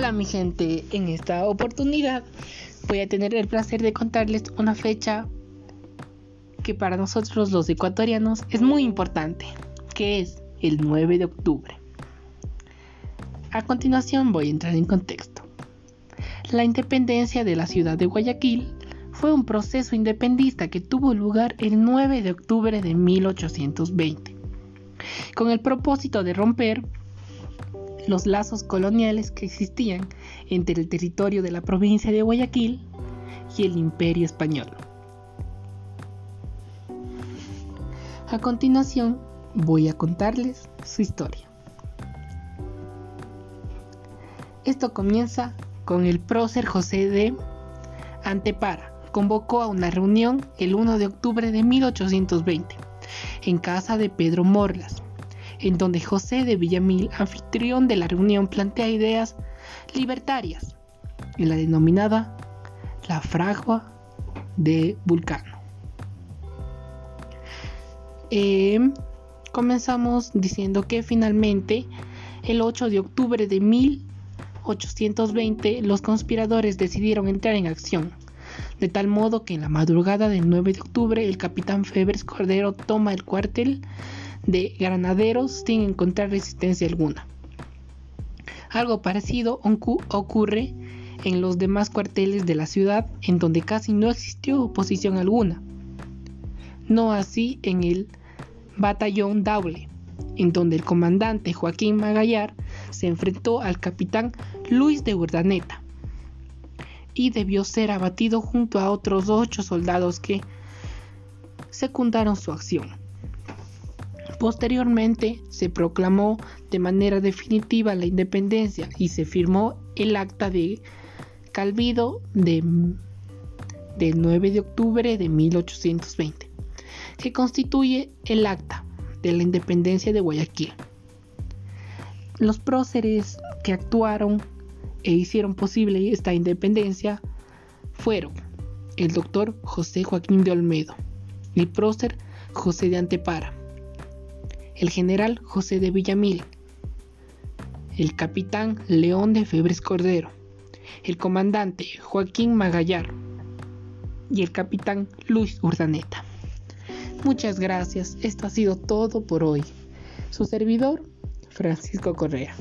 Hola mi gente, en esta oportunidad voy a tener el placer de contarles una fecha que para nosotros los ecuatorianos es muy importante, que es el 9 de octubre. A continuación voy a entrar en contexto. La independencia de la ciudad de Guayaquil fue un proceso independista que tuvo lugar el 9 de octubre de 1820, con el propósito de romper los lazos coloniales que existían entre el territorio de la provincia de Guayaquil y el imperio español. A continuación voy a contarles su historia. Esto comienza con el prócer José de Antepara. Convocó a una reunión el 1 de octubre de 1820 en casa de Pedro Morlas, en donde José de Villamil, anfitrión de la reunión, plantea ideas libertarias en la denominada la fragua de Vulcano. Em, comenzamos diciendo que finalmente el 8 de octubre de 1820 los conspiradores decidieron entrar en acción, de tal modo que en la madrugada del 9 de octubre el capitán Febres Cordero toma el cuartel de granaderos sin encontrar resistencia alguna. Algo parecido ocurre en los demás cuarteles de la ciudad en donde casi no existió oposición alguna. No así en el batallón Daule, en donde el comandante Joaquín Magallar se enfrentó al capitán Luis de Urdaneta y debió ser abatido junto a otros ocho soldados que secundaron su acción. Posteriormente se proclamó de manera definitiva la independencia y se firmó el acta de Calvido de, del 9 de octubre de 1820, que constituye el acta de la independencia de Guayaquil. Los próceres que actuaron e hicieron posible esta independencia fueron el doctor José Joaquín de Olmedo, el prócer José de Antepara, el general José de Villamil, el capitán León de Febres Cordero, el comandante Joaquín Magallar y el capitán Luis Urdaneta. Muchas gracias, esto ha sido todo por hoy. Su servidor, Francisco Correa.